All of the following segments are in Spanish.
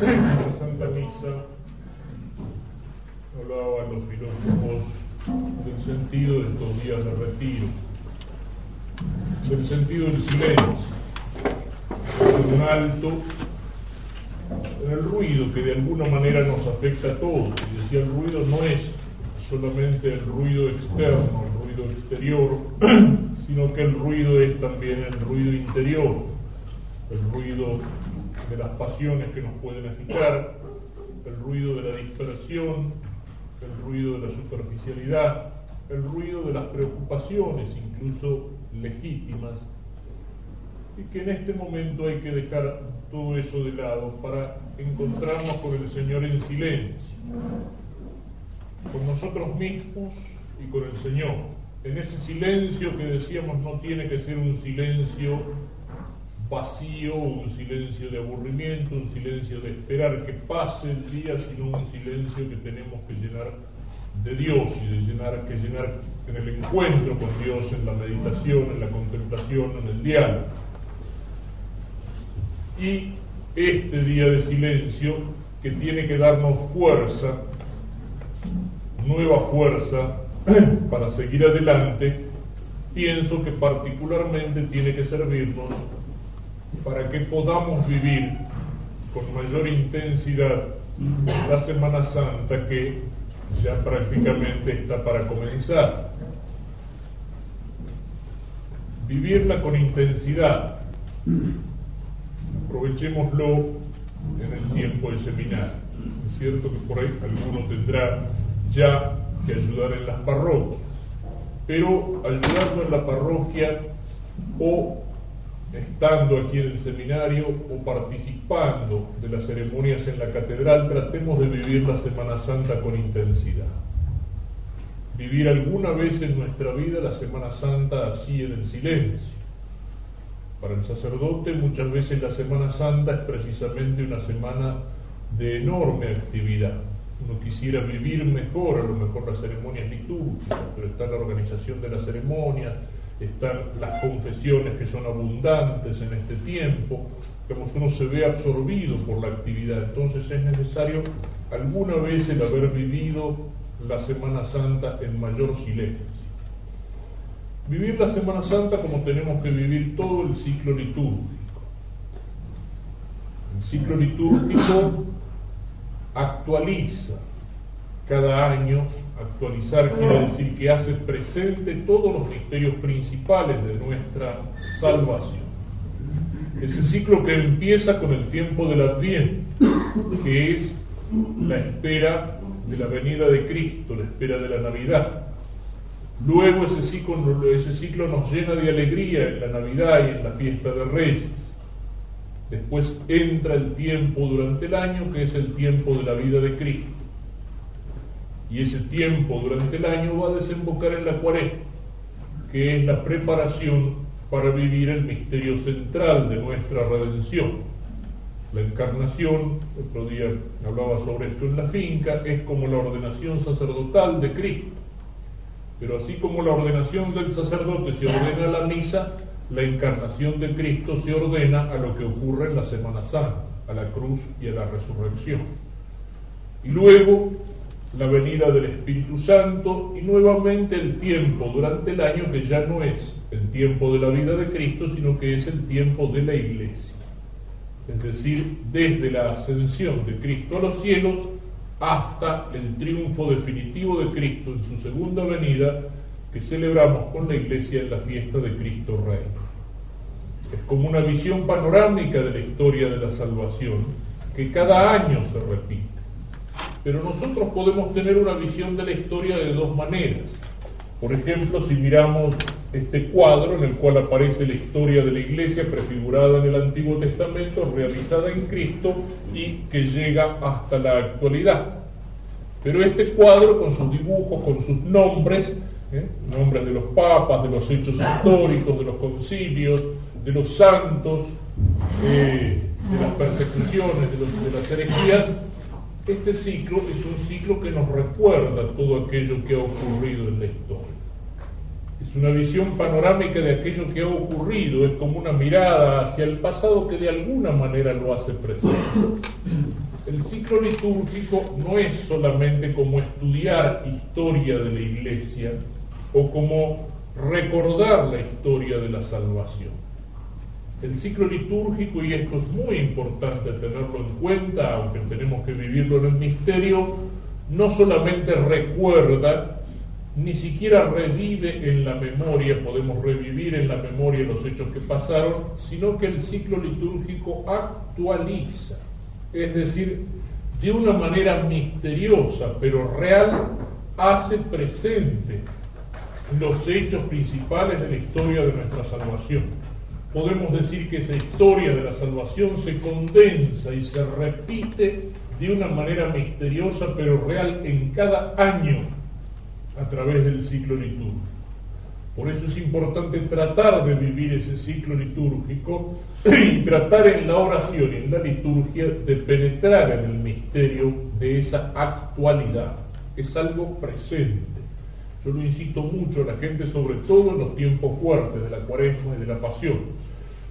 en la Santa Misa hablaban los filósofos del sentido de estos días de retiro, del sentido del silencio, un alto en el ruido que de alguna manera nos afecta a todos. Y decía, el ruido no es solamente el ruido externo, el ruido exterior, sino que el ruido es también el ruido interior, el ruido de las pasiones que nos pueden agitar, el ruido de la dispersión, el ruido de la superficialidad, el ruido de las preocupaciones, incluso legítimas, y que en este momento hay que dejar todo eso de lado para encontrarnos con el Señor en silencio, con nosotros mismos y con el Señor. En ese silencio que decíamos no tiene que ser un silencio vacío, un silencio de aburrimiento, un silencio de esperar que pase el día, sino un silencio que tenemos que llenar de Dios y de que llenar en el encuentro con Dios, en la meditación, en la contemplación, en el diálogo. Y este día de silencio que tiene que darnos fuerza, nueva fuerza para seguir adelante, pienso que particularmente tiene que servirnos para que podamos vivir con mayor intensidad la Semana Santa que ya prácticamente está para comenzar. Vivirla con intensidad. Aprovechémoslo en el tiempo del seminario. Es cierto que por ahí alguno tendrá ya que ayudar en las parroquias, pero ayudando en la parroquia o estando aquí en el seminario o participando de las ceremonias en la catedral, tratemos de vivir la Semana Santa con intensidad. Vivir alguna vez en nuestra vida la Semana Santa así en el silencio. Para el sacerdote muchas veces la Semana Santa es precisamente una semana de enorme actividad. Uno quisiera vivir mejor, a lo mejor las ceremonias litúrgicas, pero está la organización de las ceremonias, están las confesiones que son abundantes en este tiempo, digamos, uno se ve absorbido por la actividad, entonces es necesario alguna vez el haber vivido la Semana Santa en mayor silencio. Vivir la Semana Santa como tenemos que vivir todo el ciclo litúrgico. El ciclo litúrgico actualiza cada año Actualizar quiere decir que hace presente todos los misterios principales de nuestra salvación. Ese ciclo que empieza con el tiempo del Adviento, que es la espera de la venida de Cristo, la espera de la Navidad. Luego ese ciclo, ese ciclo nos llena de alegría en la Navidad y en la fiesta de Reyes. Después entra el tiempo durante el año, que es el tiempo de la vida de Cristo y ese tiempo durante el año va a desembocar en la cuaresma, que es la preparación para vivir el misterio central de nuestra redención. La encarnación, otro día hablaba sobre esto en la finca, es como la ordenación sacerdotal de Cristo. Pero así como la ordenación del sacerdote se ordena a la misa, la encarnación de Cristo se ordena a lo que ocurre en la Semana Santa, a la cruz y a la resurrección. Y luego la venida del Espíritu Santo y nuevamente el tiempo durante el año que ya no es el tiempo de la vida de Cristo, sino que es el tiempo de la iglesia. Es decir, desde la ascensión de Cristo a los cielos hasta el triunfo definitivo de Cristo en su segunda venida que celebramos con la iglesia en la fiesta de Cristo Rey. Es como una visión panorámica de la historia de la salvación que cada año se repite pero nosotros podemos tener una visión de la historia de dos maneras. Por ejemplo, si miramos este cuadro en el cual aparece la historia de la iglesia prefigurada en el Antiguo Testamento, realizada en Cristo y que llega hasta la actualidad. Pero este cuadro, con sus dibujos, con sus nombres, ¿eh? nombres de los papas, de los hechos históricos, de los concilios, de los santos, eh, de las persecuciones, de, los, de las herejías, este ciclo es un ciclo que nos recuerda todo aquello que ha ocurrido en la historia. Es una visión panorámica de aquello que ha ocurrido, es como una mirada hacia el pasado que de alguna manera lo hace presente. El ciclo litúrgico no es solamente como estudiar historia de la iglesia o como recordar la historia de la salvación. El ciclo litúrgico, y esto es muy importante tenerlo en cuenta, aunque tenemos que vivirlo en el misterio, no solamente recuerda, ni siquiera revive en la memoria, podemos revivir en la memoria los hechos que pasaron, sino que el ciclo litúrgico actualiza, es decir, de una manera misteriosa pero real, hace presente los hechos principales de la historia de nuestra salvación. Podemos decir que esa historia de la salvación se condensa y se repite de una manera misteriosa pero real en cada año a través del ciclo litúrgico. Por eso es importante tratar de vivir ese ciclo litúrgico y tratar en la oración y en la liturgia de penetrar en el misterio de esa actualidad. Es algo presente yo lo insisto mucho a la gente, sobre todo en los tiempos fuertes de la cuaresma y de la pasión.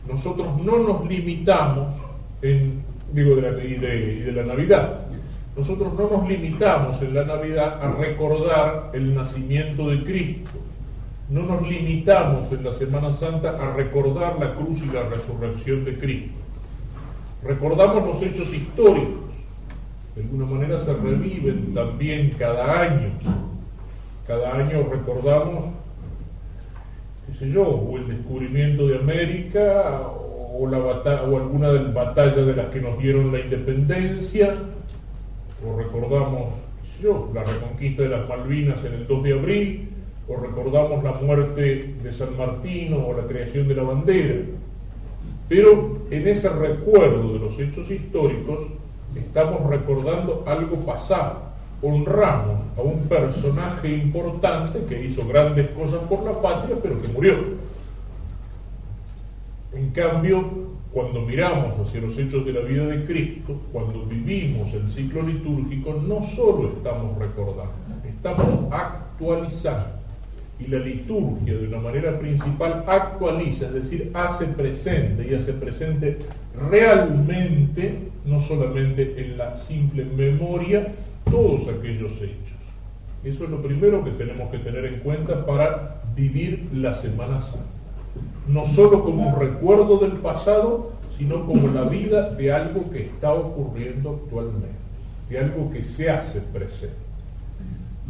Nosotros no nos limitamos, en, digo, y, de, la Navidad, nosotros no nos limitamos en la Navidad a recordar el nacimiento de Cristo. No nos limitamos en la Semana Santa a recordar la cruz y la resurrección de Cristo. Recordamos los hechos históricos. De alguna manera se reviven también cada año cada año recordamos, qué sé yo, o el descubrimiento de América, o, alguna de las batallas de las que nos dieron la independencia, o recordamos, qué sé yo, la reconquista de las Malvinas en el 2 de abril, o recordamos la muerte de San Martino o la creación de la bandera. Pero en ese recuerdo de los hechos históricos estamos recordando algo pasado honramos a un personaje importante que hizo grandes cosas por la patria, pero que murió. En cambio, cuando miramos hacia los hechos de la vida de Cristo, cuando vivimos el ciclo litúrgico, no solo estamos recordando, estamos actualizando. Y la liturgia, de una manera principal, actualiza, es decir, hace presente y hace presente realmente, no solamente en la simple memoria, todos aquellos hechos. Eso es lo primero que tenemos que tener en cuenta para vivir la Semana Santa. No solo como un recuerdo del pasado, sino como la vida de algo que está ocurriendo actualmente, de algo que se hace presente.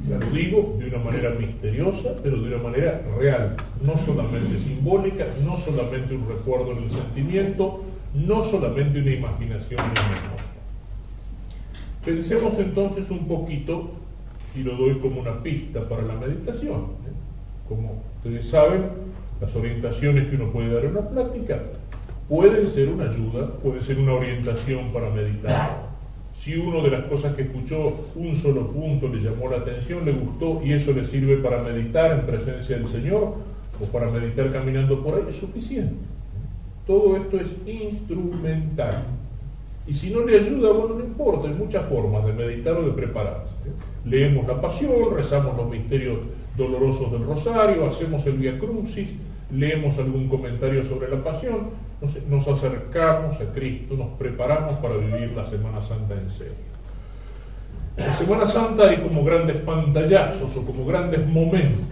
Ya lo digo de una manera misteriosa, pero de una manera real, no solamente simbólica, no solamente un recuerdo en el sentimiento, no solamente una imaginación ni memoria. Pensemos entonces un poquito, y lo doy como una pista para la meditación. ¿eh? Como ustedes saben, las orientaciones que uno puede dar en una plática pueden ser una ayuda, puede ser una orientación para meditar. Si uno de las cosas que escuchó, un solo punto le llamó la atención, le gustó y eso le sirve para meditar en presencia del Señor o para meditar caminando por ahí, es suficiente. Todo esto es instrumental. Y si no le ayuda, bueno, no importa, hay muchas formas de meditar o de prepararse. Leemos la pasión, rezamos los misterios dolorosos del rosario, hacemos el Via Crucis, leemos algún comentario sobre la pasión, nos, nos acercamos a Cristo, nos preparamos para vivir la Semana Santa en serio. La Semana Santa hay como grandes pantallazos o como grandes momentos.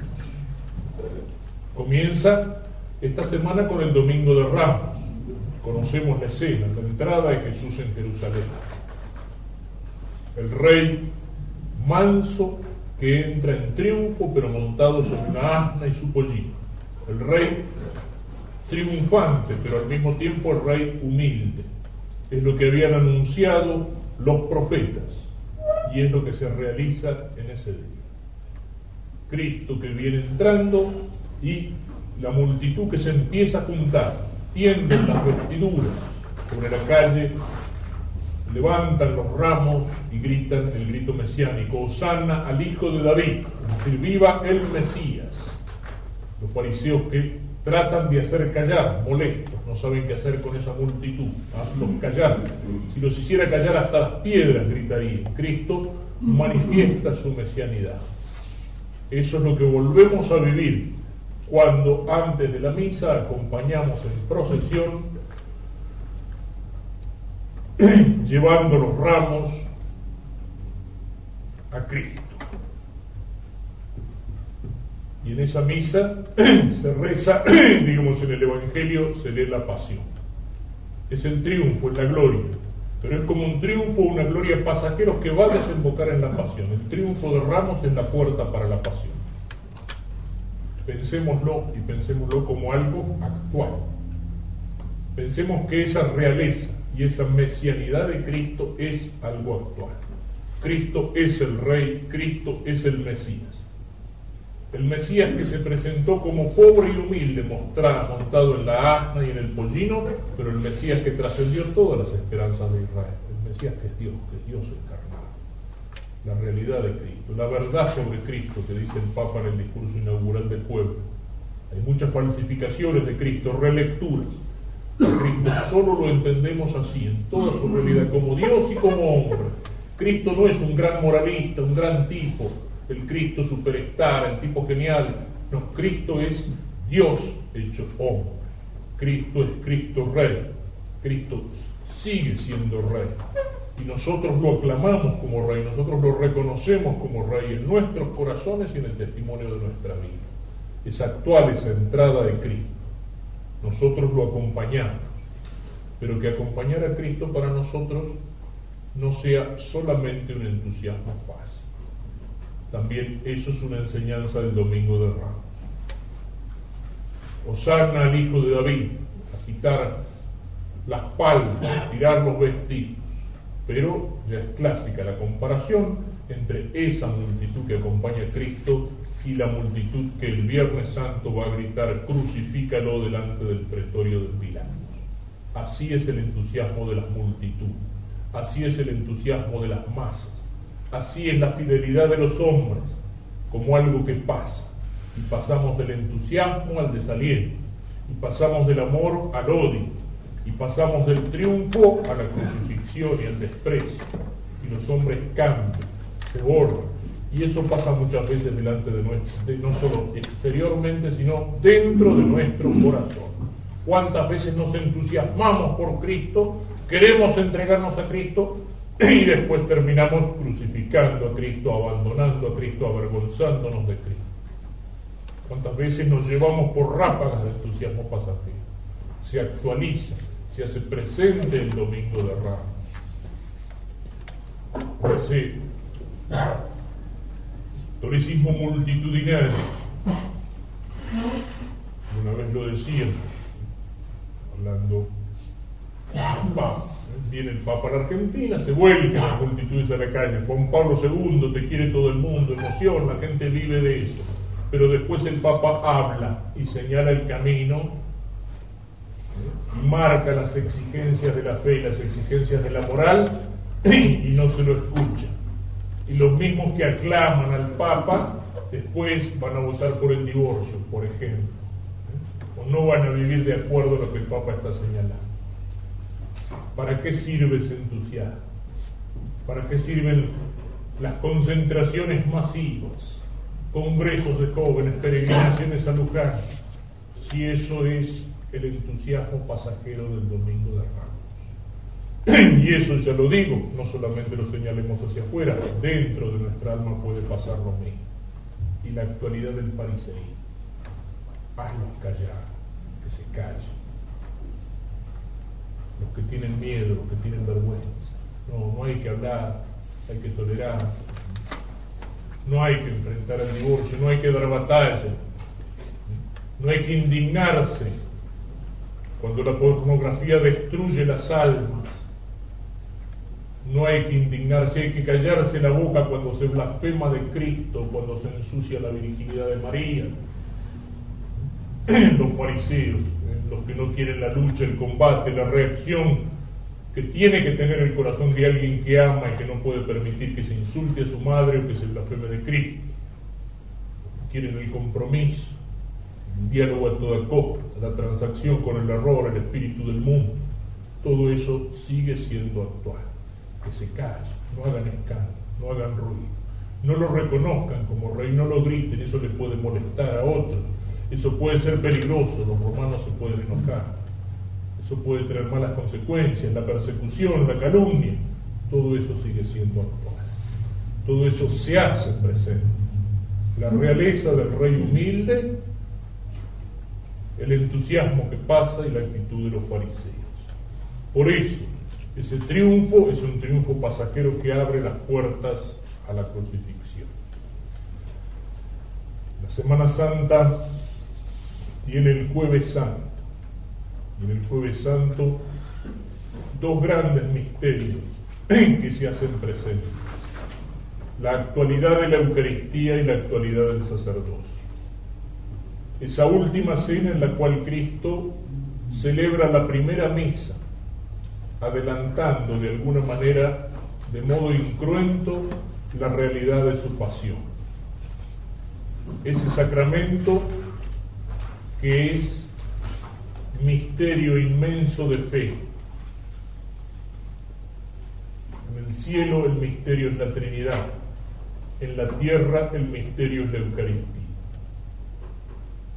Comienza esta semana con el Domingo de Ramos Conocemos la escena, la entrada de Jesús en Jerusalén. El rey manso que entra en triunfo pero montado sobre una asna y su pollito. El rey triunfante pero al mismo tiempo el rey humilde. Es lo que habían anunciado los profetas y es lo que se realiza en ese día. Cristo que viene entrando y la multitud que se empieza a juntar tienden las vestiduras sobre la calle, levantan los ramos y gritan el grito mesiánico, Osana al hijo de David, es decir, viva el Mesías. Los fariseos que tratan de hacer callar, molestos, no saben qué hacer con esa multitud, hazlos callar. Si los hiciera callar hasta las piedras gritarían. Cristo manifiesta su mesianidad. Eso es lo que volvemos a vivir cuando antes de la misa acompañamos en procesión llevando los ramos a Cristo. Y en esa misa se reza, digamos en el Evangelio, se lee la pasión. Es el triunfo, es la gloria. Pero es como un triunfo, una gloria pasajeros que va a desembocar en la pasión. El triunfo de Ramos es la puerta para la pasión. Pensémoslo y pensémoslo como algo actual. Pensemos que esa realeza y esa mesianidad de Cristo es algo actual. Cristo es el Rey, Cristo es el Mesías. El Mesías que se presentó como pobre y humilde, montado en la asna y en el pollino, pero el Mesías que trascendió todas las esperanzas de Israel. El Mesías que es Dios, que es Dios encarnado. La realidad de Cristo, la verdad sobre Cristo que dice el Papa en el discurso inaugural del pueblo. Hay muchas falsificaciones de Cristo, relecturas. Cristo solo lo entendemos así, en toda su realidad, como Dios y como hombre. Cristo no es un gran moralista, un gran tipo, el Cristo superstar, el tipo genial. No, Cristo es Dios hecho hombre. Cristo es Cristo Rey. Cristo sigue siendo Rey. Y nosotros lo aclamamos como Rey, nosotros lo reconocemos como Rey en nuestros corazones y en el testimonio de nuestra vida. Es actual esa entrada de Cristo. Nosotros lo acompañamos. Pero que acompañar a Cristo para nosotros no sea solamente un entusiasmo fácil. También eso es una enseñanza del Domingo de Ramos. Osana al Hijo de David, a quitar las palmas, tirar los vestidos. Pero ya es clásica la comparación entre esa multitud que acompaña a Cristo y la multitud que el Viernes Santo va a gritar, crucifícalo delante del pretorio de Pilatos. Así es el entusiasmo de las multitudes, así es el entusiasmo de las masas, Así es la fidelidad de los hombres, como algo que pasa. Y pasamos del entusiasmo al desaliento. Y pasamos del amor al odio. Y pasamos del triunfo a la crucifixión y al desprecio. Y los hombres cambian, se borran. Y eso pasa muchas veces delante de nuestro, no solo exteriormente, sino dentro de nuestro corazón. ¿Cuántas veces nos entusiasmamos por Cristo? Queremos entregarnos a Cristo, y después terminamos crucificando a Cristo, abandonando a Cristo, avergonzándonos de Cristo. ¿Cuántas veces nos llevamos por ráfagas de entusiasmo pasajero? Se actualiza, se hace presente el domingo de Ramos. Ese toricismo multitudinario. Una vez lo decía, hablando, vamos viene el Papa a la Argentina, se vuelven las multitudes a la calle, Juan Pablo II, te quiere todo el mundo, emoción, la gente vive de eso. Pero después el Papa habla y señala el camino marca las exigencias de la fe y las exigencias de la moral y no se lo escucha. Y los mismos que aclaman al Papa después van a votar por el divorcio, por ejemplo. O no van a vivir de acuerdo a lo que el Papa está señalando. ¿Para qué sirve ese entusiasmo? ¿Para qué sirven las concentraciones masivas, congresos de jóvenes, peregrinaciones a Luján, si eso es el entusiasmo pasajero del Domingo de Ramos? Y eso ya lo digo, no solamente lo señalemos hacia afuera, dentro de nuestra alma puede pasar lo mismo. Y la actualidad del fariseísmo, hazlos callar, que se callen los que tienen miedo, los que tienen vergüenza. No, no hay que hablar, hay que tolerar. No hay que enfrentar el divorcio, no hay que dar batalla. No hay que indignarse cuando la pornografía destruye las almas. No hay que indignarse, hay que callarse la boca cuando se blasfema de Cristo, cuando se ensucia la virginidad de María. Los fariseos los que no quieren la lucha, el combate, la reacción que tiene que tener el corazón de alguien que ama y que no puede permitir que se insulte a su madre o que se blasfeme de Cristo. Quieren el compromiso, diálogo a toda costa, la transacción con el error, el espíritu del mundo. Todo eso sigue siendo actual. Que se callen, no hagan escándalo, no hagan ruido, no lo reconozcan como rey, no lo griten, eso le puede molestar a otros eso puede ser peligroso, los romanos se pueden enojar. Eso puede tener malas consecuencias, la persecución, la calumnia, todo eso sigue siendo actual. Todo eso se hace presente. La realeza del rey humilde, el entusiasmo que pasa y la actitud de los fariseos. Por eso, ese triunfo es un triunfo pasajero que abre las puertas a la crucifixión. La Semana Santa tiene el jueves santo. Y en el jueves santo dos grandes misterios que se hacen presentes. La actualidad de la Eucaristía y la actualidad del sacerdocio. Esa última cena en la cual Cristo celebra la primera misa, adelantando de alguna manera, de modo incruento, la realidad de su pasión. Ese sacramento que es misterio inmenso de fe. En el cielo el misterio es la Trinidad, en la tierra el misterio es la Eucaristía.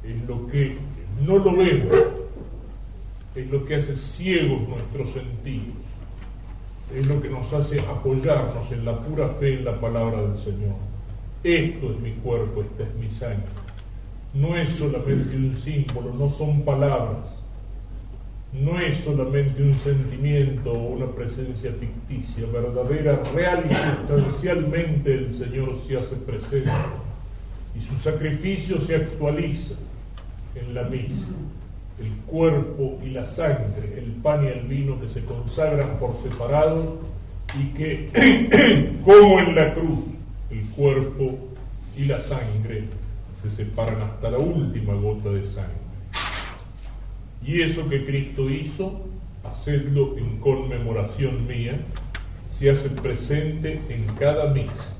Es lo que no lo vemos, es lo que hace ciegos nuestros sentidos, es lo que nos hace apoyarnos en la pura fe en la palabra del Señor. Esto es mi cuerpo, esta es mi sangre. No es solamente un símbolo, no son palabras, no es solamente un sentimiento o una presencia ficticia, verdadera, real y sustancialmente el Señor se hace presente y su sacrificio se actualiza en la misa. El cuerpo y la sangre, el pan y el vino que se consagran por separado y que, como en la cruz, el cuerpo y la sangre se separan hasta la última gota de sangre. Y eso que Cristo hizo, hacedlo en conmemoración mía, se hace presente en cada misa.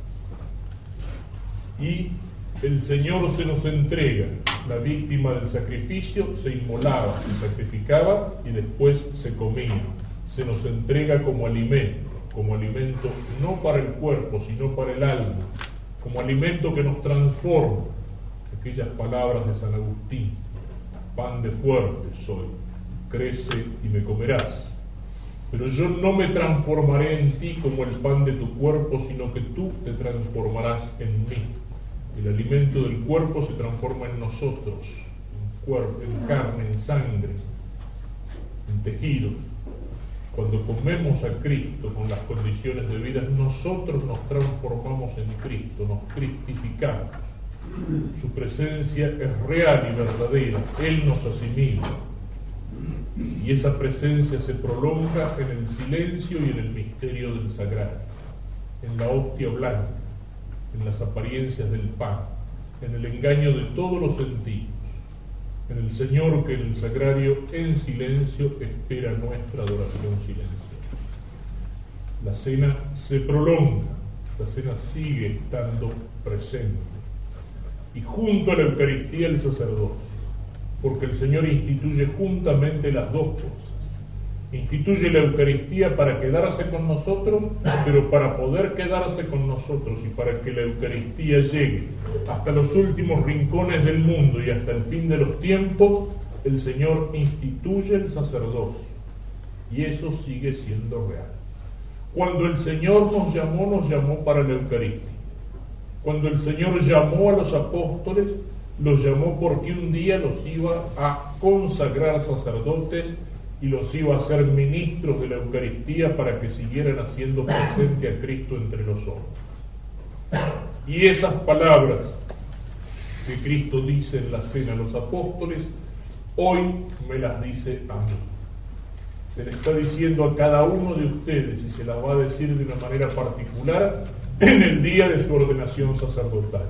Y el Señor se nos entrega, la víctima del sacrificio se inmolaba, se sacrificaba y después se comía. Se nos entrega como alimento, como alimento no para el cuerpo, sino para el alma, como alimento que nos transforma. Aquellas palabras de San Agustín, pan de fuerte soy, crece y me comerás. Pero yo no me transformaré en ti como el pan de tu cuerpo, sino que tú te transformarás en mí. El alimento del cuerpo se transforma en nosotros, en, cuerpo, en carne, en sangre, en tejidos. Cuando comemos a Cristo con las condiciones de vida, nosotros nos transformamos en Cristo, nos cristificamos. Su presencia es real y verdadera. Él nos asimila. Y esa presencia se prolonga en el silencio y en el misterio del sagrado, en la hostia blanca, en las apariencias del pan, en el engaño de todos los sentidos, en el Señor que en el sagrario en silencio espera nuestra adoración silenciosa. La cena se prolonga, la cena sigue estando presente y junto a la Eucaristía el sacerdocio, porque el Señor instituye juntamente las dos cosas. Instituye la Eucaristía para quedarse con nosotros, pero para poder quedarse con nosotros y para que la Eucaristía llegue hasta los últimos rincones del mundo y hasta el fin de los tiempos, el Señor instituye el sacerdocio. Y eso sigue siendo real. Cuando el Señor nos llamó, nos llamó para la Eucaristía. Cuando el Señor llamó a los apóstoles, los llamó porque un día los iba a consagrar sacerdotes y los iba a hacer ministros de la Eucaristía para que siguieran haciendo presente a Cristo entre los hombres. Y esas palabras que Cristo dice en la cena a los apóstoles, hoy me las dice a mí. Se le está diciendo a cada uno de ustedes y se las va a decir de una manera particular en el día de su ordenación sacerdotal.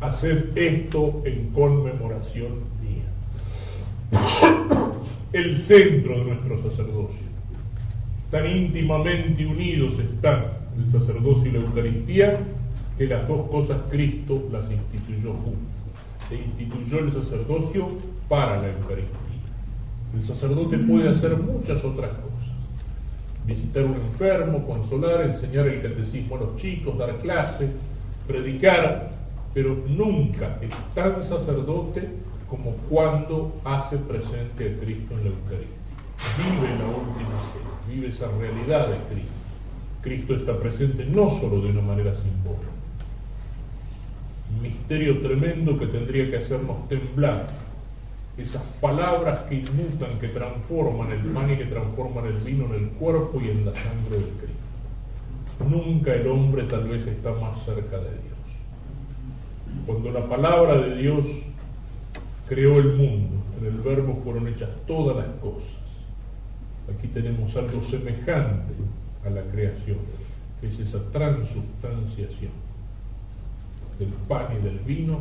Haced esto en conmemoración mía. El centro de nuestro sacerdocio. Tan íntimamente unidos están el sacerdocio y la Eucaristía que las dos cosas Cristo las instituyó juntas. E instituyó el sacerdocio para la Eucaristía. El sacerdote puede hacer muchas otras cosas visitar un enfermo, consolar, enseñar el catecismo a los chicos, dar clase, predicar, pero nunca es tan sacerdote como cuando hace presente a Cristo en la Eucaristía. vive la última cena, vive esa realidad de Cristo. Cristo está presente no solo de una manera simbólica, un misterio tremendo que tendría que hacernos temblar, esas palabras que inmutan, que transforman el pan y que transforman el vino en el cuerpo y en la sangre de Cristo. Nunca el hombre tal vez está más cerca de Dios. Cuando la palabra de Dios creó el mundo, en el verbo fueron hechas todas las cosas. Aquí tenemos algo semejante a la creación, que es esa transubstanciación del pan y del vino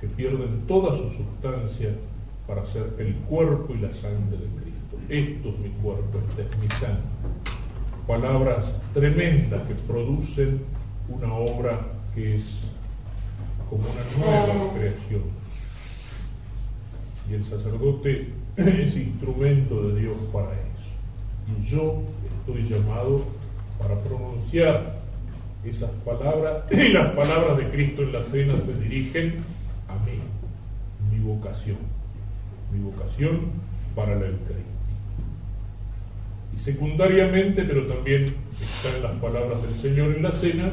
que pierden toda su sustancia para ser el cuerpo y la sangre de Cristo. Esto es mi cuerpo, esta es mi sangre. Palabras tremendas que producen una obra que es como una nueva creación. Y el sacerdote es instrumento de Dios para eso. Y yo estoy llamado para pronunciar esas palabras, y las palabras de Cristo en la cena se dirigen a mí, mi vocación, mi vocación para la Eucaristía. Y secundariamente, pero también están las palabras del Señor en la cena,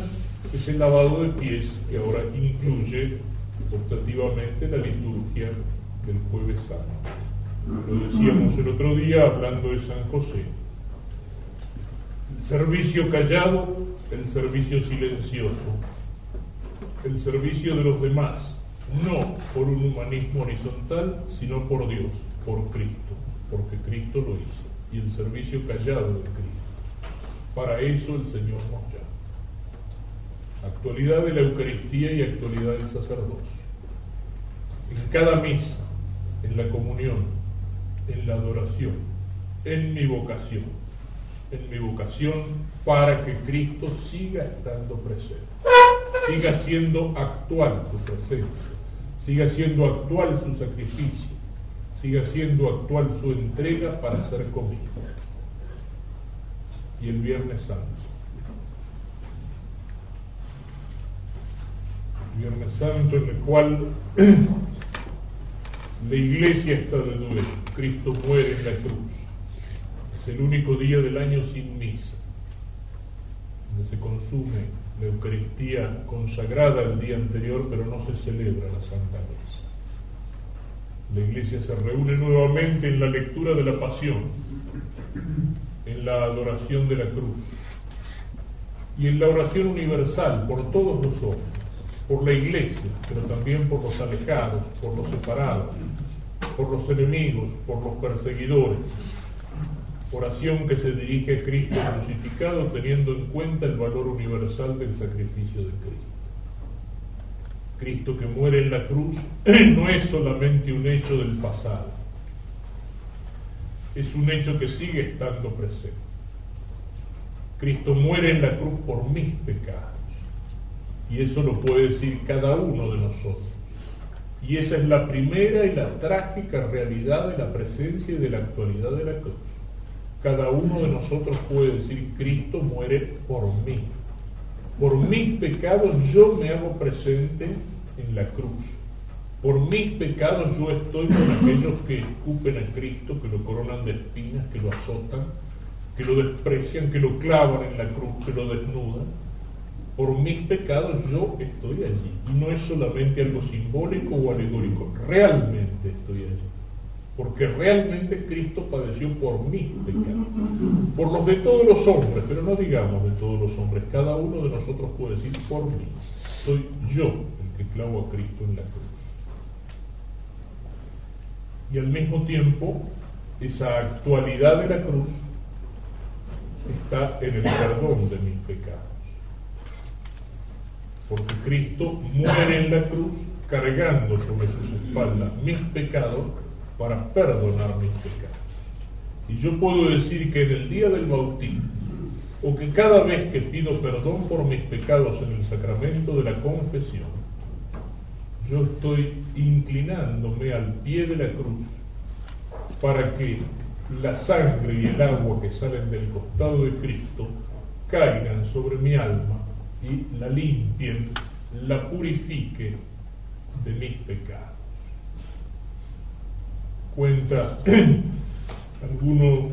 es el lavado de pies que ahora incluye optativamente la liturgia del jueves santo. Lo decíamos el otro día hablando de San José. El servicio callado, el servicio silencioso, el servicio de los demás, no por un humanismo horizontal, sino por Dios, por Cristo, porque Cristo lo hizo, y el servicio callado de Cristo. Para eso el Señor nos llama actualidad de la Eucaristía y actualidad del sacerdocio. En cada misa, en la comunión, en la adoración, en mi vocación, en mi vocación para que Cristo siga estando presente, siga siendo actual su presencia, siga siendo actual su sacrificio, siga siendo actual su entrega para ser comido. Y el Viernes Santo Viernes Santo, en el cual la iglesia está de duelo. Cristo muere en la cruz. Es el único día del año sin misa, donde se consume la Eucaristía consagrada el día anterior, pero no se celebra la Santa Misa. La iglesia se reúne nuevamente en la lectura de la pasión, en la adoración de la cruz y en la oración universal por todos los hombres por la iglesia, pero también por los alejados, por los separados, por los enemigos, por los perseguidores. Oración que se dirige a Cristo crucificado teniendo en cuenta el valor universal del sacrificio de Cristo. Cristo que muere en la cruz no es solamente un hecho del pasado, es un hecho que sigue estando presente. Cristo muere en la cruz por mis pecados y eso lo puede decir cada uno de nosotros. Y esa es la primera y la trágica realidad de la presencia y de la actualidad de la cruz. Cada uno de nosotros puede decir, Cristo muere por mí. Por mis pecados yo me hago presente en la cruz. Por mis pecados yo estoy con aquellos que escupen a Cristo, que lo coronan de espinas, que lo azotan, que lo desprecian, que lo clavan en la cruz, que lo desnudan por mis pecados yo estoy allí. Y no es solamente algo simbólico o alegórico, realmente estoy allí. Porque realmente Cristo padeció por mis pecados, por los de todos los hombres, pero no digamos de todos los hombres, cada uno de nosotros puede decir por mí. Soy yo el que clavo a Cristo en la cruz. Y al mismo tiempo, esa actualidad de la cruz está en el perdón de mis pecados porque Cristo muere en la cruz cargando sobre sus espaldas mis pecados para perdonar mis pecados. Y yo puedo decir que en el día del bautismo, o que cada vez que pido perdón por mis pecados en el sacramento de la confesión, yo estoy inclinándome al pie de la cruz para que la sangre y el agua que salen del costado de Cristo caigan sobre mi alma y la limpien, la purifique de mis pecados. Cuenta alguno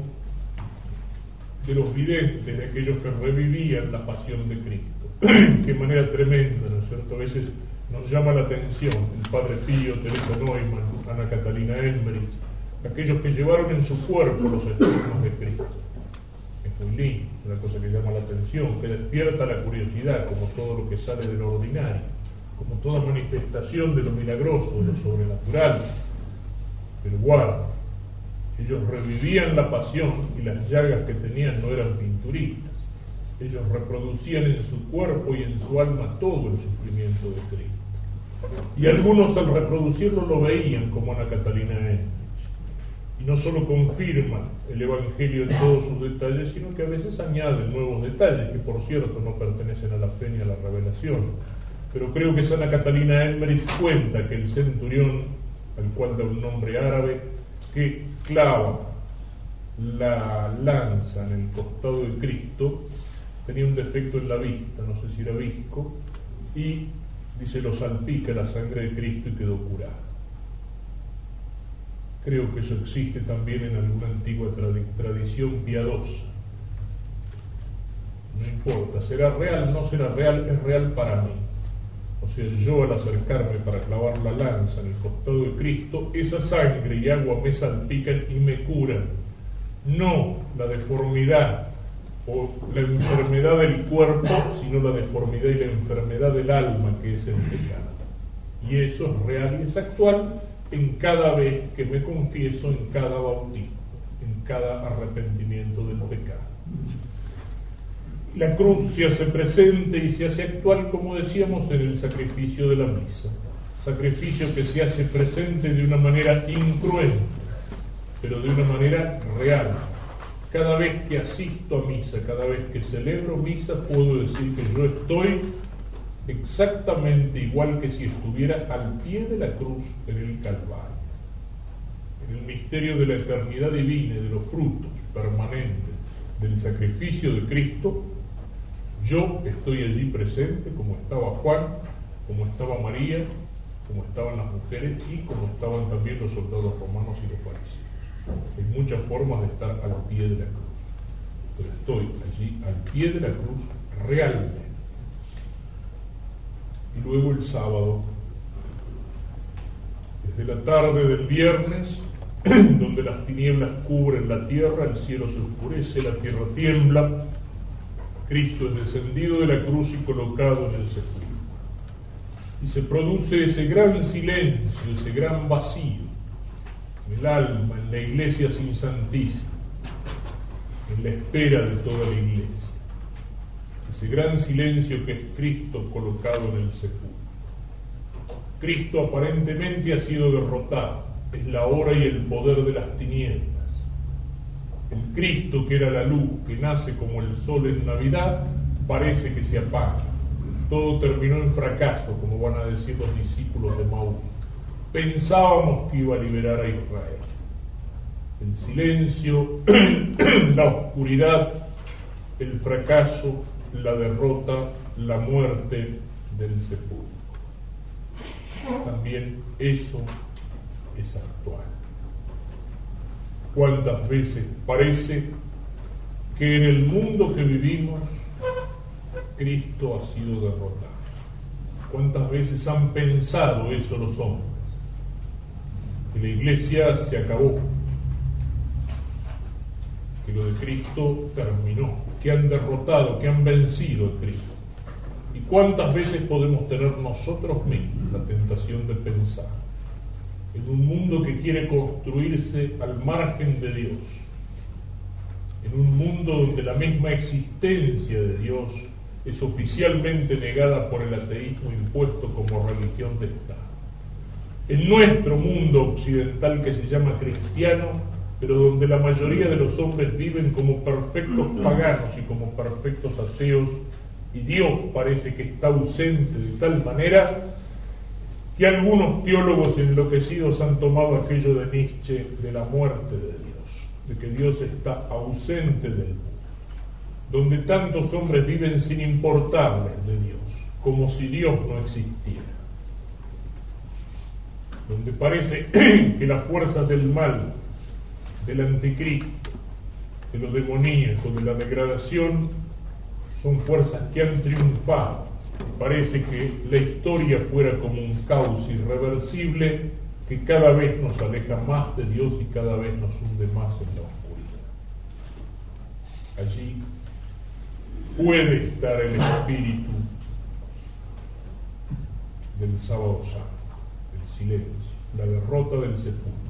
de los videntes, de aquellos que revivían la pasión de Cristo. Qué manera tremenda, ¿no es cierto? A veces nos llama la atención el Padre Pío, Teresa Neumann, Ana Catalina Emmerich, aquellos que llevaron en su cuerpo los estigmas de Cristo. Es muy lindo, una cosa que llama la atención, que despierta la curiosidad, como todo lo que sale de lo ordinario, como toda manifestación de lo milagroso, de lo sobrenatural. Pero guarda, ellos revivían la pasión y las llagas que tenían no eran pinturistas. Ellos reproducían en su cuerpo y en su alma todo el sufrimiento de Cristo. Y algunos al reproducirlo lo veían como Ana Catalina. No solo confirman el Evangelio en todos sus detalles, sino que a veces añaden nuevos detalles, que por cierto no pertenecen a la fe ni a la revelación. Pero creo que Ana Catalina Emmerich cuenta que el centurión, al cual da un nombre árabe, que clava la lanza en el costado de Cristo, tenía un defecto en la vista, no sé si era visco, y dice, lo salpica la sangre de Cristo y quedó curado. Creo que eso existe también en alguna antigua tradición piadosa. No importa, será real, no será real, es real para mí. O sea, yo al acercarme para clavar la lanza en el costado de Cristo, esa sangre y agua me salpican y me curan. No la deformidad o la enfermedad del cuerpo, sino la deformidad y la enfermedad del alma que es el pecado. Y eso es real y es actual en cada vez que me confieso, en cada bautismo, en cada arrepentimiento del pecado. La cruz se hace presente y se hace actual, como decíamos, en el sacrificio de la misa. Sacrificio que se hace presente de una manera incruenta, pero de una manera real. Cada vez que asisto a misa, cada vez que celebro misa, puedo decir que yo estoy exactamente igual que si estuviera al pie de la cruz en el Calvario. En el misterio de la eternidad divina y de los frutos permanentes del sacrificio de Cristo, yo estoy allí presente como estaba Juan, como estaba María, como estaban las mujeres y como estaban también los soldados romanos y los fariseos. Hay muchas formas de estar al pie de la cruz, pero estoy allí al pie de la cruz realmente. Y luego el sábado, desde la tarde del viernes, donde las tinieblas cubren la tierra, el cielo se oscurece, la tierra tiembla, Cristo es descendido de la cruz y colocado en el sepulcro. Y se produce ese gran silencio, ese gran vacío en el alma, en la iglesia sin santísima, en la espera de toda la iglesia. Ese gran silencio que es Cristo colocado en el sepulcro. Cristo aparentemente ha sido derrotado, es la hora y el poder de las tinieblas el Cristo que era la luz, que nace como el sol en Navidad, parece que se apaga. Todo terminó en fracaso, como van a decir los discípulos de Maús. Pensábamos que iba a liberar a Israel. El silencio, la oscuridad, el fracaso, la derrota, la muerte del sepulcro. También eso es actual cuántas veces parece que en el mundo que vivimos Cristo ha sido derrotado. ¿Cuántas veces han pensado eso los hombres? Que la iglesia se acabó, que lo de Cristo terminó, que han derrotado, que han vencido a Cristo. ¿Y cuántas veces podemos tener nosotros mismos la tentación de pensar? en un mundo que quiere construirse al margen de Dios, en un mundo donde la misma existencia de Dios es oficialmente negada por el ateísmo impuesto como religión de Estado. En nuestro mundo occidental que se llama cristiano, pero donde la mayoría de los hombres viven como perfectos paganos y como perfectos ateos, y Dios parece que está ausente de tal manera que algunos teólogos enloquecidos han tomado aquello de Nietzsche de la muerte de Dios, de que Dios está ausente del mundo, donde tantos hombres viven sin importarles de Dios, como si Dios no existiera, donde parece que las fuerzas del mal del anticristo, de lo demoníaco, de la degradación, son fuerzas que han triunfado. Parece que la historia fuera como un caos irreversible que cada vez nos aleja más de Dios y cada vez nos hunde más en la oscuridad. Allí puede estar el espíritu del sábado santo, el silencio, la derrota del sepulcro.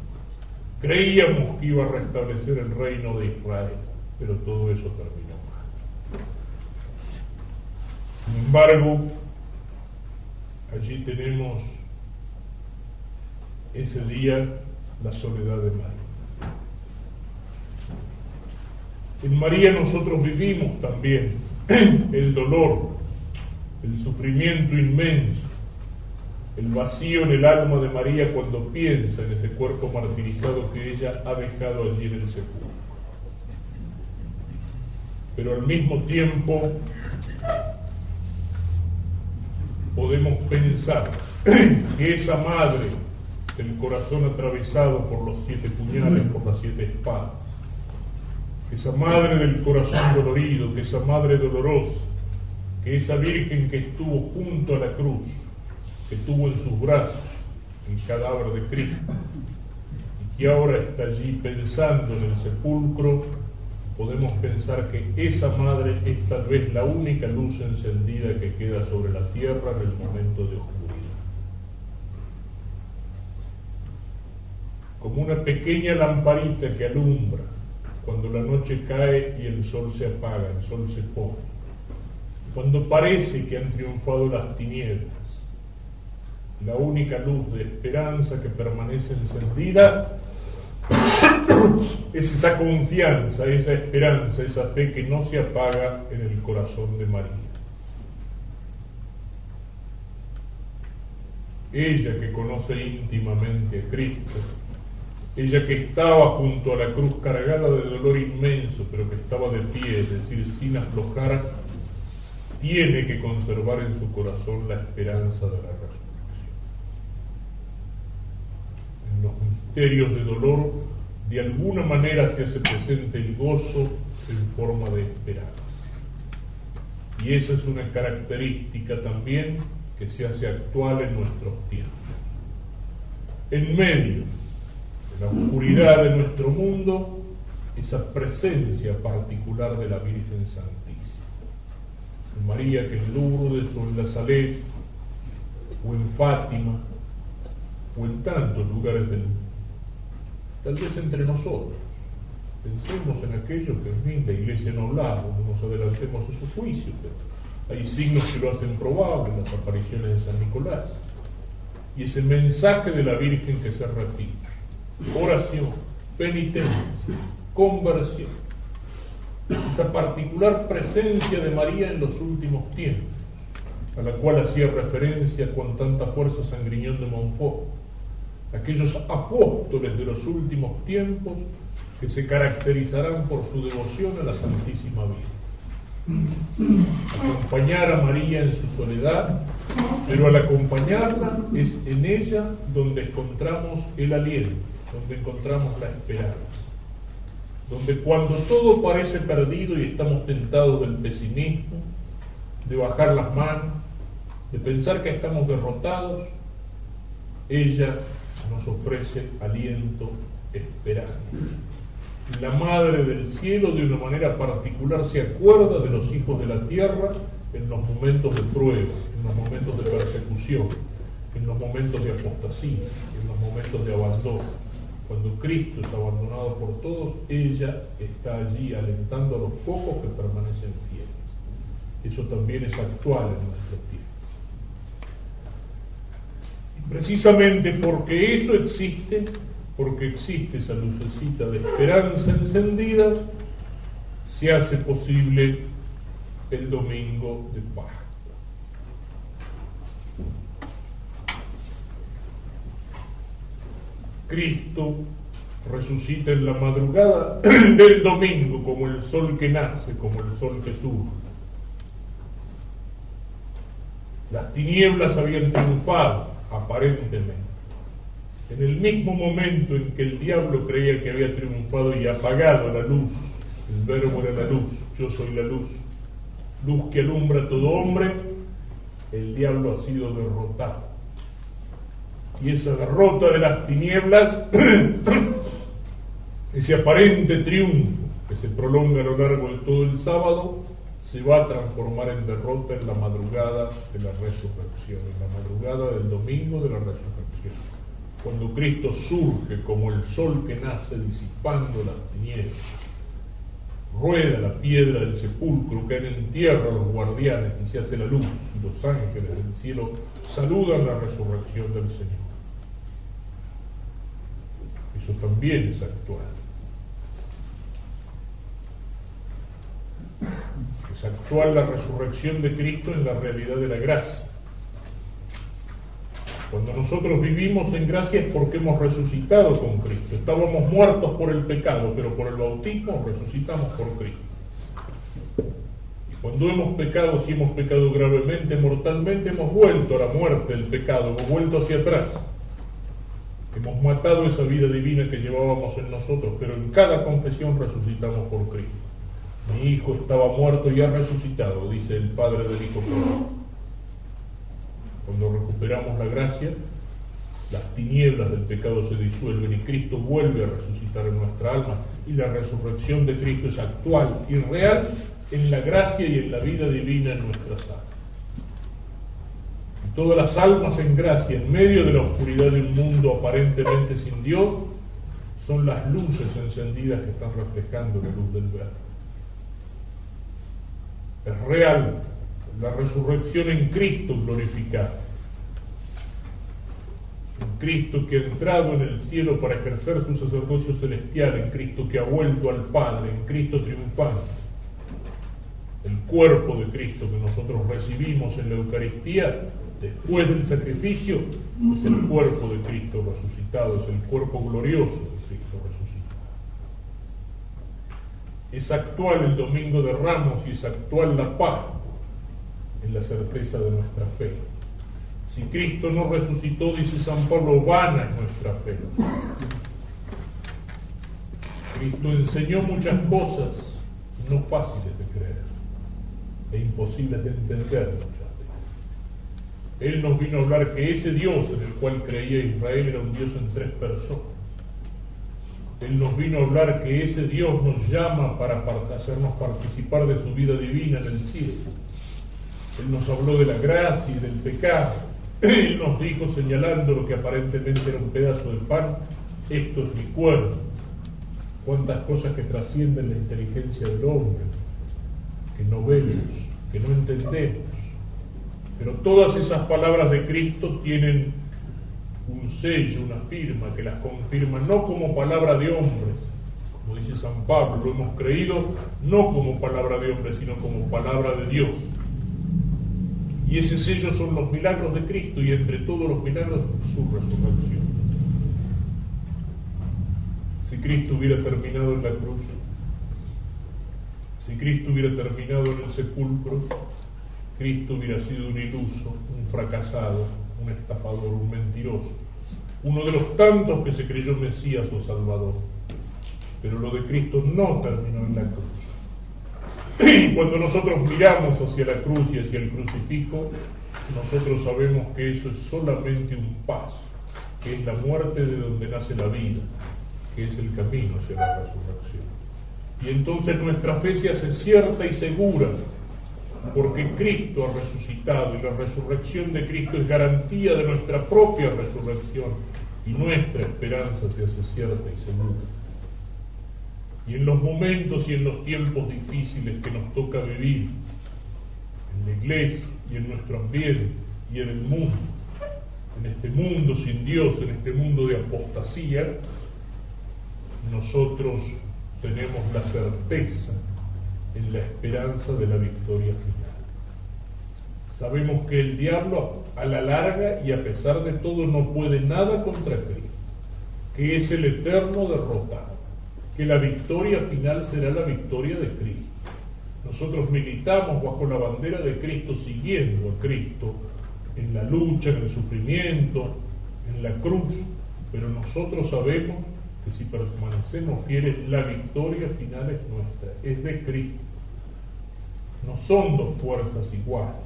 Creíamos que iba a restablecer el reino de Israel, pero todo eso terminó mal. Sin embargo, allí tenemos ese día la soledad de María. En María nosotros vivimos también el dolor, el sufrimiento inmenso, el vacío en el alma de María cuando piensa en ese cuerpo martirizado que ella ha dejado allí en el sepulcro. Pero al mismo tiempo podemos pensar que esa madre del corazón atravesado por los siete puñales, por las siete espadas, que esa madre del corazón dolorido, que esa madre dolorosa, que esa virgen que estuvo junto a la cruz, que tuvo en sus brazos el cadáver de Cristo y que ahora está allí pensando en el sepulcro, podemos pensar que esa madre es tal vez la única luz encendida que queda sobre la tierra en el momento de oscuridad. Como una pequeña lamparita que alumbra cuando la noche cae y el sol se apaga, el sol se pone. Cuando parece que han triunfado las tinieblas, la única luz de esperanza que permanece encendida es esa confianza, esa esperanza, esa fe que no se apaga en el corazón de María. Ella que conoce íntimamente a Cristo, ella que estaba junto a la cruz cargada de dolor inmenso, pero que estaba de pie, es decir, sin aflojar, tiene que conservar en su corazón la esperanza de la resurrección. En los misterios de dolor, de alguna manera se hace presente el gozo en forma de esperanza. Y esa es una característica también que se hace actual en nuestros tiempos. En medio de la oscuridad de nuestro mundo, esa presencia particular de la Virgen Santísima. María que en Lourdes o en la Salet o en Fátima o en tantos lugares del mundo. Tal vez entre nosotros. Pensemos en aquello que en fin la iglesia no hablamos, no nos adelantemos a su juicio, pero hay signos que lo hacen probable, las apariciones de San Nicolás. Y ese mensaje de la Virgen que se repite, oración, penitencia, conversión, esa particular presencia de María en los últimos tiempos, a la cual hacía referencia con tanta fuerza San Griñón de Montfort, aquellos apóstoles de los últimos tiempos que se caracterizarán por su devoción a la Santísima Virgen. Acompañar a María en su soledad, pero al acompañarla es en ella donde encontramos el aliento, donde encontramos la esperanza, donde cuando todo parece perdido y estamos tentados del pesimismo, de bajar las manos, de pensar que estamos derrotados, ella nos ofrece aliento, esperanza. La Madre del Cielo de una manera particular se acuerda de los hijos de la tierra en los momentos de prueba, en los momentos de persecución, en los momentos de apostasía, en los momentos de abandono. Cuando Cristo es abandonado por todos, ella está allí alentando a los pocos que permanecen fieles. Eso también es actual en nuestro tiempo. Precisamente porque eso existe, porque existe esa lucecita de esperanza encendida, se hace posible el domingo de Pascua. Cristo resucita en la madrugada del domingo como el sol que nace, como el sol que surge. Las tinieblas habían triunfado aparentemente. en el mismo momento en que el diablo creía que había triunfado y apagado la luz, el verbo era la luz, yo soy la luz, luz que alumbra a todo hombre, el diablo ha sido derrotado. Y esa derrota de las tinieblas, ese aparente triunfo que se prolonga a lo largo de todo el sábado, se va a transformar en derrota en la madrugada de la resurrección, en la madrugada del domingo de la resurrección. Cuando Cristo surge como el sol que nace disipando las tinieblas, rueda la piedra del sepulcro, caen en tierra los guardianes y se hace la luz, y los ángeles del cielo saludan la resurrección del Señor. Eso también es actual. Es actual la resurrección de Cristo en la realidad de la gracia. Cuando nosotros vivimos en gracia es porque hemos resucitado con Cristo. Estábamos muertos por el pecado, pero por el bautismo resucitamos por Cristo. Y cuando hemos pecado, si hemos pecado gravemente, mortalmente, hemos vuelto a la muerte del pecado, hemos vuelto hacia atrás. Hemos matado esa vida divina que llevábamos en nosotros, pero en cada confesión resucitamos por Cristo. Mi hijo estaba muerto y ha resucitado, dice el Padre del Hijo Cuando recuperamos la gracia, las tinieblas del pecado se disuelven y Cristo vuelve a resucitar en nuestra alma. Y la resurrección de Cristo es actual y real en la gracia y en la vida divina en nuestras almas. Y todas las almas en gracia, en medio de la oscuridad de un mundo aparentemente sin Dios, son las luces encendidas que están reflejando la luz del verbo es real, la resurrección en Cristo glorificado. En Cristo que ha entrado en el cielo para ejercer su sacerdocio celestial, en Cristo que ha vuelto al Padre, en Cristo triunfante. El cuerpo de Cristo que nosotros recibimos en la Eucaristía, después del sacrificio, es el cuerpo de Cristo resucitado, es el cuerpo glorioso de Cristo resucitado. Es actual el Domingo de Ramos y es actual la paz en la certeza de nuestra fe. Si Cristo no resucitó, dice San Pablo, vana es nuestra fe. Cristo enseñó muchas cosas no fáciles de creer e imposibles de entender muchas veces. Él nos vino a hablar que ese Dios en el cual creía Israel era un Dios en tres personas él nos vino a hablar que ese Dios nos llama para hacernos participar de su vida divina en el cielo. Él nos habló de la gracia y del pecado. Él nos dijo, señalando lo que aparentemente era un pedazo de pan, esto es mi cuerpo. Cuántas cosas que trascienden la inteligencia del hombre, que no vemos, que no entendemos. Pero todas esas palabras de Cristo tienen un sello, una firma que las confirma no como palabra de hombres, como dice San Pablo, lo hemos creído no como palabra de hombres, sino como palabra de Dios. Y ese sello son los milagros de Cristo y entre todos los milagros su resurrección. Si Cristo hubiera terminado en la cruz, si Cristo hubiera terminado en el sepulcro, Cristo hubiera sido un iluso, un fracasado, un estafador, un mentiroso, uno de los tantos que se creyó Mesías o Salvador. Pero lo de Cristo no terminó en la cruz. Y cuando nosotros miramos hacia la cruz y hacia el crucifijo, nosotros sabemos que eso es solamente un paso, que es la muerte de donde nace la vida, que es el camino hacia la resurrección. Y entonces nuestra fe se hace cierta y segura porque Cristo ha resucitado y la resurrección de Cristo es garantía de nuestra propia resurrección y nuestra esperanza se hace cierta y segura. Y en los momentos y en los tiempos difíciles que nos toca vivir, en la iglesia y en nuestro ambiente y en el mundo, en este mundo sin Dios, en este mundo de apostasía, nosotros tenemos la certeza en la esperanza de la victoria. Sabemos que el diablo a la larga y a pesar de todo no puede nada contra Cristo, que es el eterno derrotado, que la victoria final será la victoria de Cristo. Nosotros militamos bajo la bandera de Cristo siguiendo a Cristo en la lucha, en el sufrimiento, en la cruz, pero nosotros sabemos que si permanecemos fieles, la victoria final es nuestra, es de Cristo. No son dos fuerzas iguales.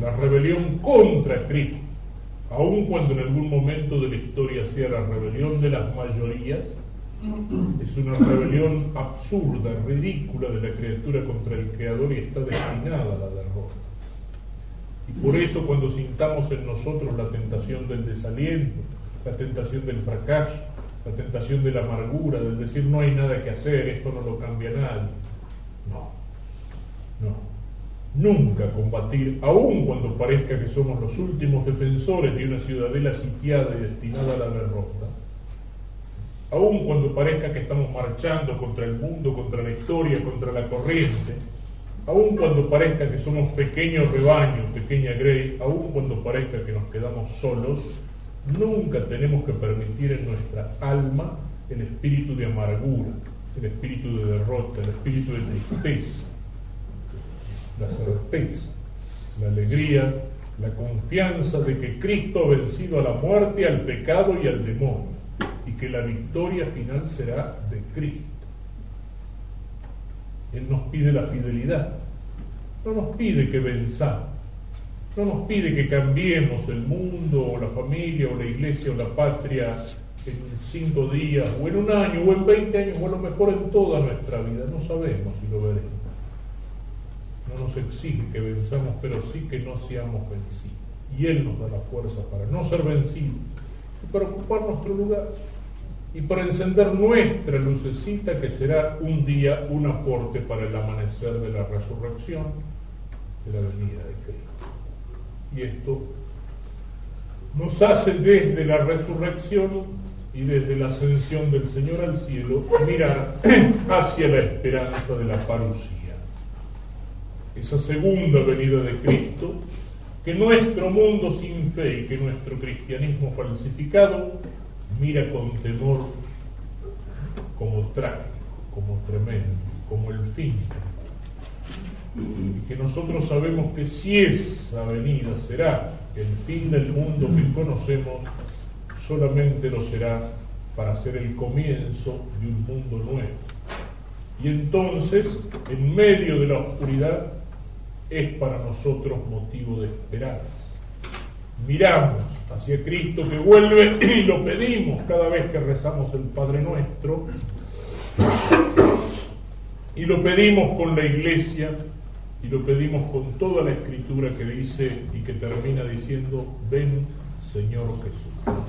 La rebelión contra Cristo, aun cuando en algún momento de la historia sea la rebelión de las mayorías, es una rebelión absurda, ridícula de la criatura contra el Creador y está destinada a la derrota. Y por eso cuando sintamos en nosotros la tentación del desaliento, la tentación del fracaso, la tentación de la amargura, del decir no hay nada que hacer, esto no lo cambia nadie. No, no. Nunca combatir, aun cuando parezca que somos los últimos defensores de una ciudadela sitiada y destinada a la derrota, aun cuando parezca que estamos marchando contra el mundo, contra la historia, contra la corriente, aun cuando parezca que somos pequeños rebaños, pequeña grey, aun cuando parezca que nos quedamos solos, nunca tenemos que permitir en nuestra alma el espíritu de amargura, el espíritu de derrota, el espíritu de tristeza, la certeza, la alegría, la confianza de que Cristo ha vencido a la muerte, al pecado y al demonio, y que la victoria final será de Cristo. Él nos pide la fidelidad, no nos pide que venzamos, no nos pide que cambiemos el mundo o la familia o la iglesia o la patria en cinco días o en un año o en veinte años o a lo mejor en toda nuestra vida, no sabemos si lo veremos. No nos exige que venzamos, pero sí que no seamos vencidos. Y Él nos da la fuerza para no ser vencidos y para ocupar nuestro lugar y para encender nuestra lucecita que será un día un aporte para el amanecer de la resurrección de la venida de Cristo. Y esto nos hace desde la resurrección y desde la ascensión del Señor al cielo mirar hacia la esperanza de la parucía. Esa segunda venida de Cristo que nuestro mundo sin fe y que nuestro cristianismo falsificado mira con temor como trágico, como tremendo, como el fin. Y que nosotros sabemos que si esa venida será el fin del mundo que conocemos, solamente lo será para ser el comienzo de un mundo nuevo. Y entonces, en medio de la oscuridad, es para nosotros motivo de esperanza. Miramos hacia Cristo que vuelve y lo pedimos cada vez que rezamos el Padre Nuestro. Y lo pedimos con la iglesia y lo pedimos con toda la escritura que dice y que termina diciendo, ven Señor Jesús.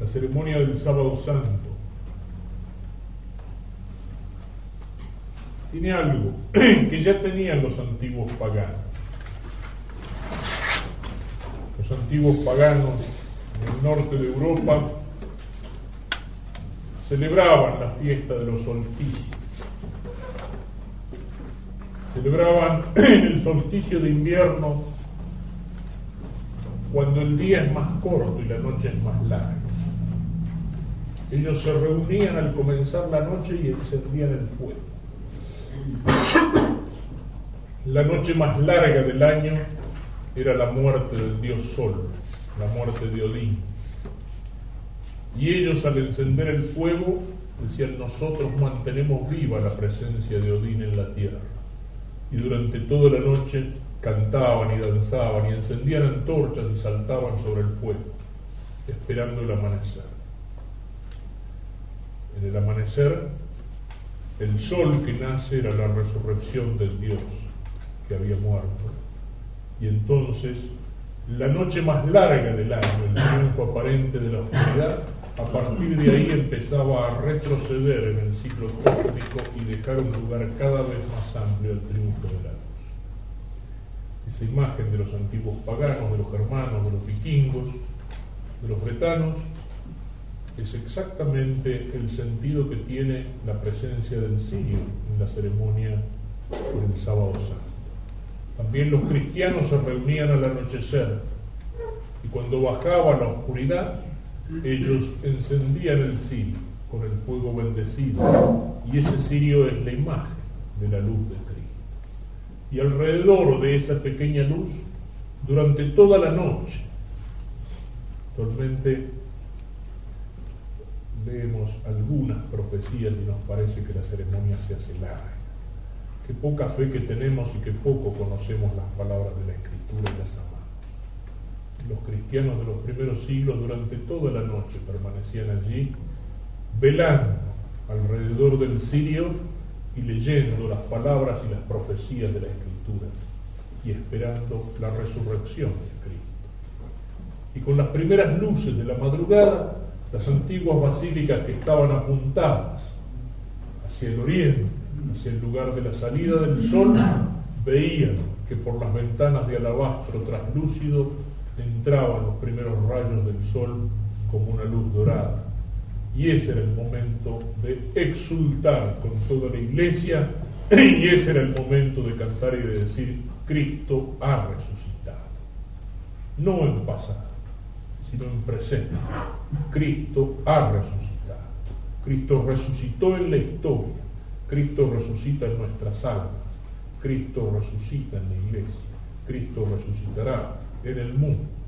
La ceremonia del sábado santo tiene algo que ya tenían los antiguos paganos. Los antiguos paganos en el norte de Europa celebraban la fiesta de los solsticios. Celebraban el solsticio de invierno cuando el día es más corto y la noche es más larga. Ellos se reunían al comenzar la noche y encendían el fuego. La noche más larga del año era la muerte del dios Sol, la muerte de Odín. Y ellos al encender el fuego decían, nosotros mantenemos viva la presencia de Odín en la tierra. Y durante toda la noche cantaban y danzaban y encendían antorchas y saltaban sobre el fuego, esperando el amanecer. En el amanecer el sol que nace era la resurrección del Dios que había muerto. Y entonces, la noche más larga del año, el triunfo aparente de la oscuridad, a partir de ahí empezaba a retroceder en el ciclo cósmico y dejar un lugar cada vez más amplio al triunfo de la luz. Esa imagen de los antiguos paganos, de los germanos, de los vikingos, de los bretanos, es exactamente el sentido que tiene la presencia del cirio en la ceremonia del sábado santo. También los cristianos se reunían al anochecer y cuando bajaba la oscuridad, ellos encendían el cirio con el fuego bendecido y ese cirio es la imagen de la luz de Cristo. Y alrededor de esa pequeña luz, durante toda la noche, Actualmente leemos algunas profecías y nos parece que la ceremonia se hace larga. Qué poca fe que tenemos y que poco conocemos las palabras de la Escritura y las amamos. Los cristianos de los primeros siglos durante toda la noche permanecían allí, velando alrededor del cirio y leyendo las palabras y las profecías de la Escritura y esperando la resurrección de Cristo. Y con las primeras luces de la madrugada, las antiguas basílicas que estaban apuntadas hacia el oriente, hacia el lugar de la salida del sol, veían que por las ventanas de alabastro traslúcido entraban los primeros rayos del sol como una luz dorada. Y ese era el momento de exultar con toda la iglesia y ese era el momento de cantar y de decir, Cristo ha resucitado. No en pasado, sino en presente. Cristo ha resucitado. Cristo resucitó en la historia. Cristo resucita en nuestras almas. Cristo resucita en la iglesia. Cristo resucitará en el mundo